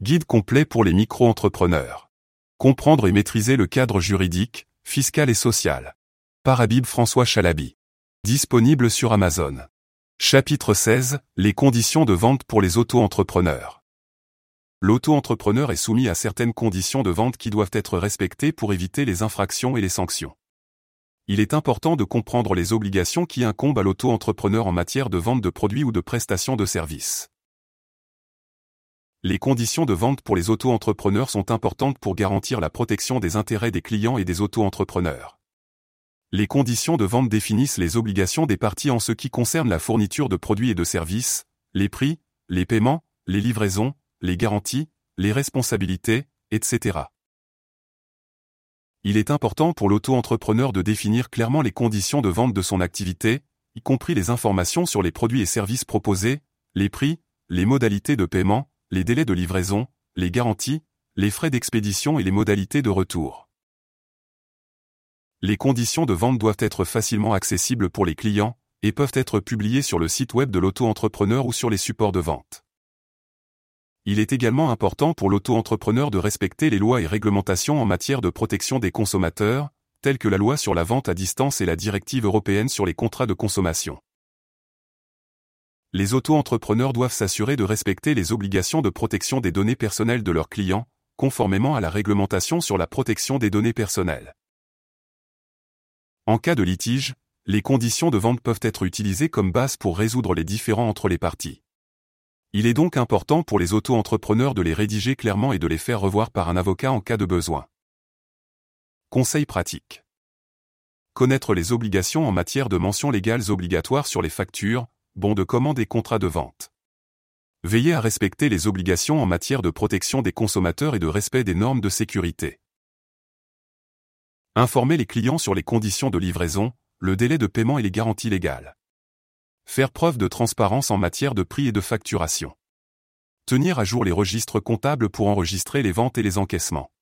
Guide complet pour les micro-entrepreneurs. Comprendre et maîtriser le cadre juridique, fiscal et social. Par Habib François Chalabi. Disponible sur Amazon. Chapitre 16. Les conditions de vente pour les auto-entrepreneurs. L'auto-entrepreneur est soumis à certaines conditions de vente qui doivent être respectées pour éviter les infractions et les sanctions. Il est important de comprendre les obligations qui incombent à l'auto-entrepreneur en matière de vente de produits ou de prestations de services. Les conditions de vente pour les auto-entrepreneurs sont importantes pour garantir la protection des intérêts des clients et des auto-entrepreneurs. Les conditions de vente définissent les obligations des parties en ce qui concerne la fourniture de produits et de services, les prix, les paiements, les livraisons, les garanties, les responsabilités, etc. Il est important pour l'auto-entrepreneur de définir clairement les conditions de vente de son activité, y compris les informations sur les produits et services proposés, les prix, les modalités de paiement, les délais de livraison, les garanties, les frais d'expédition et les modalités de retour. Les conditions de vente doivent être facilement accessibles pour les clients et peuvent être publiées sur le site web de l'auto-entrepreneur ou sur les supports de vente. Il est également important pour l'auto-entrepreneur de respecter les lois et réglementations en matière de protection des consommateurs, telles que la loi sur la vente à distance et la directive européenne sur les contrats de consommation les auto-entrepreneurs doivent s'assurer de respecter les obligations de protection des données personnelles de leurs clients, conformément à la réglementation sur la protection des données personnelles. En cas de litige, les conditions de vente peuvent être utilisées comme base pour résoudre les différends entre les parties. Il est donc important pour les auto-entrepreneurs de les rédiger clairement et de les faire revoir par un avocat en cas de besoin. Conseil pratique. Connaître les obligations en matière de mentions légales obligatoires sur les factures, bons de commande et contrats de vente. Veillez à respecter les obligations en matière de protection des consommateurs et de respect des normes de sécurité. Informer les clients sur les conditions de livraison, le délai de paiement et les garanties légales. Faire preuve de transparence en matière de prix et de facturation. Tenir à jour les registres comptables pour enregistrer les ventes et les encaissements.